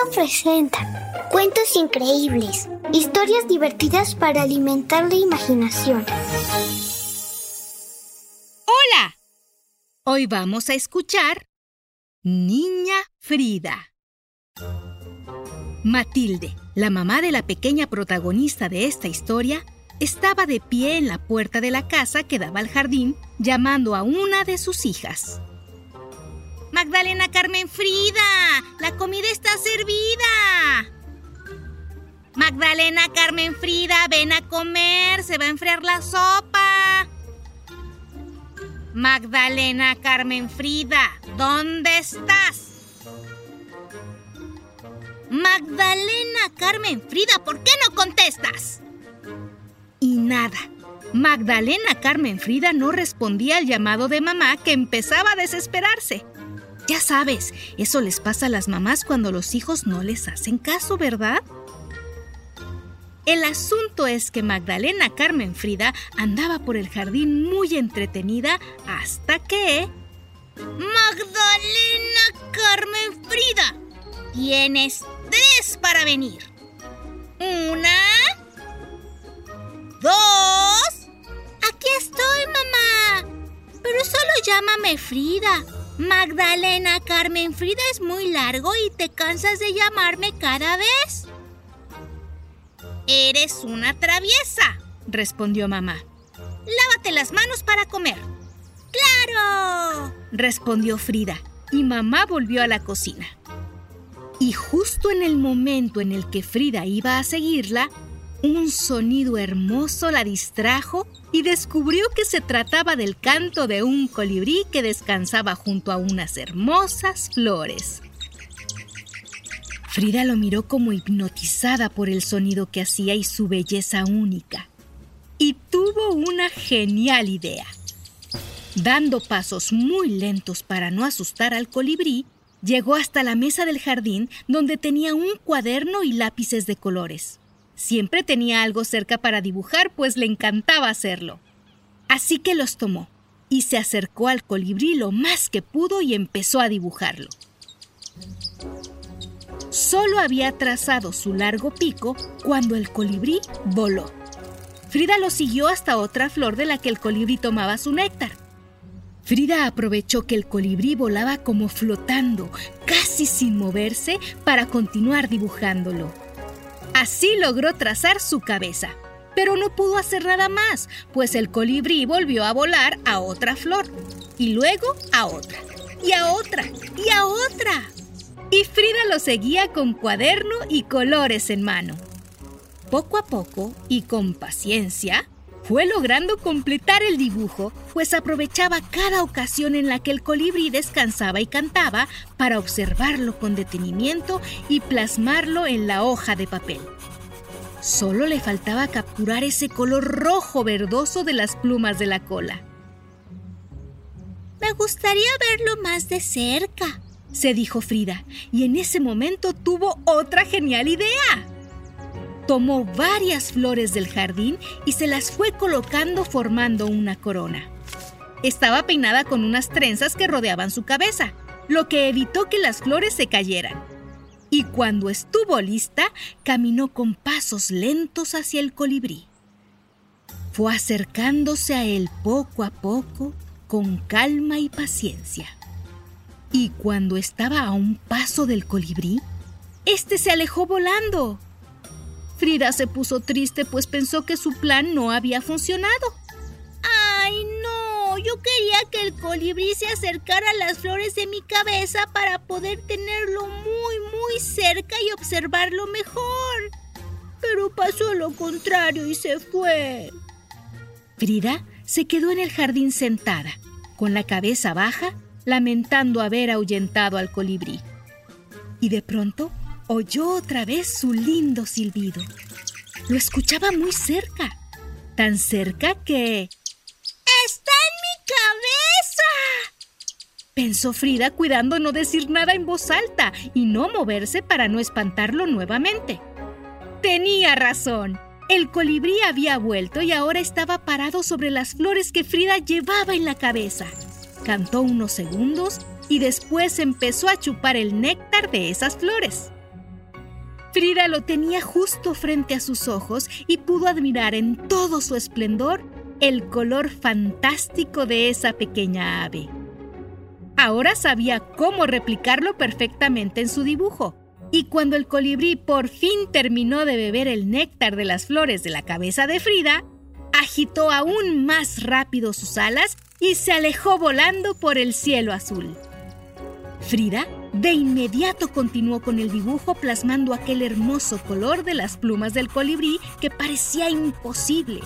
Sonoro presenta cuentos increíbles, historias divertidas para alimentar la imaginación. Hola. Hoy vamos a escuchar Niña Frida. Matilde, la mamá de la pequeña protagonista de esta historia, estaba de pie en la puerta de la casa que daba al jardín llamando a una de sus hijas. Magdalena Carmen Frida, la comida está servida. Magdalena Carmen Frida, ven a comer, se va a enfriar la sopa. Magdalena Carmen Frida, ¿dónde estás? Magdalena Carmen Frida, ¿por qué no contestas? Y nada. Magdalena Carmen Frida no respondía al llamado de mamá que empezaba a desesperarse. Ya sabes, eso les pasa a las mamás cuando los hijos no les hacen caso, ¿verdad? El asunto es que Magdalena Carmen Frida andaba por el jardín muy entretenida hasta que... Magdalena Carmen Frida, tienes tres para venir. Una... Dos... Aquí estoy, mamá. Pero solo llámame Frida. Magdalena Carmen Frida es muy largo y te cansas de llamarme cada vez. Eres una traviesa, respondió mamá. Lávate las manos para comer. ¡Claro! respondió Frida, y mamá volvió a la cocina. Y justo en el momento en el que Frida iba a seguirla, un sonido hermoso la distrajo y descubrió que se trataba del canto de un colibrí que descansaba junto a unas hermosas flores. Frida lo miró como hipnotizada por el sonido que hacía y su belleza única. Y tuvo una genial idea. Dando pasos muy lentos para no asustar al colibrí, llegó hasta la mesa del jardín donde tenía un cuaderno y lápices de colores. Siempre tenía algo cerca para dibujar, pues le encantaba hacerlo. Así que los tomó y se acercó al colibrí lo más que pudo y empezó a dibujarlo. Solo había trazado su largo pico cuando el colibrí voló. Frida lo siguió hasta otra flor de la que el colibrí tomaba su néctar. Frida aprovechó que el colibrí volaba como flotando, casi sin moverse, para continuar dibujándolo. Así logró trazar su cabeza. Pero no pudo hacer nada más, pues el colibrí volvió a volar a otra flor, y luego a otra, y a otra, y a otra. Y Frida lo seguía con cuaderno y colores en mano. Poco a poco, y con paciencia, fue logrando completar el dibujo, pues aprovechaba cada ocasión en la que el colibrí descansaba y cantaba para observarlo con detenimiento y plasmarlo en la hoja de papel. Solo le faltaba capturar ese color rojo verdoso de las plumas de la cola. Me gustaría verlo más de cerca, se dijo Frida, y en ese momento tuvo otra genial idea. Tomó varias flores del jardín y se las fue colocando formando una corona. Estaba peinada con unas trenzas que rodeaban su cabeza, lo que evitó que las flores se cayeran. Y cuando estuvo lista, caminó con pasos lentos hacia el colibrí. Fue acercándose a él poco a poco, con calma y paciencia. Y cuando estaba a un paso del colibrí, este se alejó volando. Frida se puso triste pues pensó que su plan no había funcionado. ¡Ay, no! Yo quería que el colibrí se acercara a las flores de mi cabeza para poder tenerlo muy, muy cerca y observarlo mejor. Pero pasó lo contrario y se fue. Frida se quedó en el jardín sentada, con la cabeza baja, lamentando haber ahuyentado al colibrí. Y de pronto oyó otra vez su lindo silbido. Lo escuchaba muy cerca, tan cerca que... ¡Está en mi cabeza! Pensó Frida cuidando no decir nada en voz alta y no moverse para no espantarlo nuevamente. Tenía razón. El colibrí había vuelto y ahora estaba parado sobre las flores que Frida llevaba en la cabeza. Cantó unos segundos y después empezó a chupar el néctar de esas flores. Frida lo tenía justo frente a sus ojos y pudo admirar en todo su esplendor el color fantástico de esa pequeña ave. Ahora sabía cómo replicarlo perfectamente en su dibujo y cuando el colibrí por fin terminó de beber el néctar de las flores de la cabeza de Frida, agitó aún más rápido sus alas y se alejó volando por el cielo azul. Frida de inmediato continuó con el dibujo plasmando aquel hermoso color de las plumas del colibrí que parecía imposible,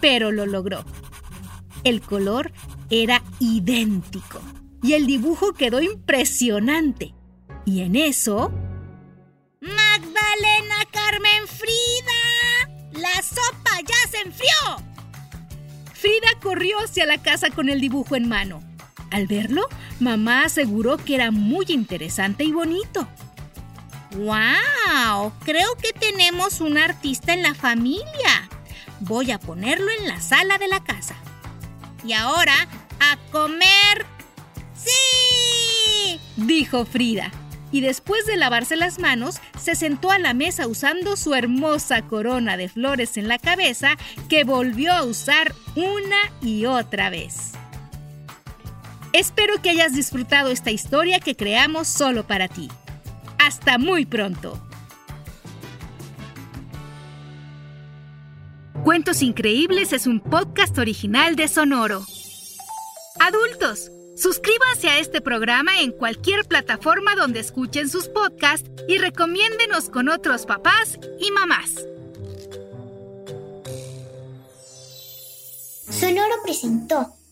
pero lo logró. El color era idéntico y el dibujo quedó impresionante. Y en eso... Magdalena Carmen Frida, la sopa ya se enfrió. Frida corrió hacia la casa con el dibujo en mano. Al verlo, mamá aseguró que era muy interesante y bonito. ¡Wow! Creo que tenemos un artista en la familia. Voy a ponerlo en la sala de la casa. Y ahora, a comer. ¡Sí! dijo Frida y después de lavarse las manos, se sentó a la mesa usando su hermosa corona de flores en la cabeza que volvió a usar una y otra vez. Espero que hayas disfrutado esta historia que creamos solo para ti. Hasta muy pronto. Cuentos Increíbles es un podcast original de Sonoro. Adultos Suscríbanse a este programa en cualquier plataforma donde escuchen sus podcasts y recomiéndenos con otros papás y mamás. Sonoro presentó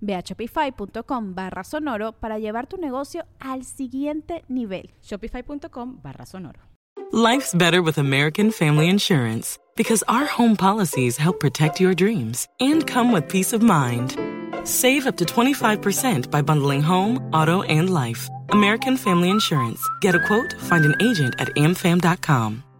Ve a shopify.com barra sonoro para llevar tu negocio al siguiente nivel. Shopify.com barra sonoro. Life's better with American Family Insurance because our home policies help protect your dreams and come with peace of mind. Save up to 25% by bundling home, auto, and life. American Family Insurance. Get a quote, find an agent at amfam.com.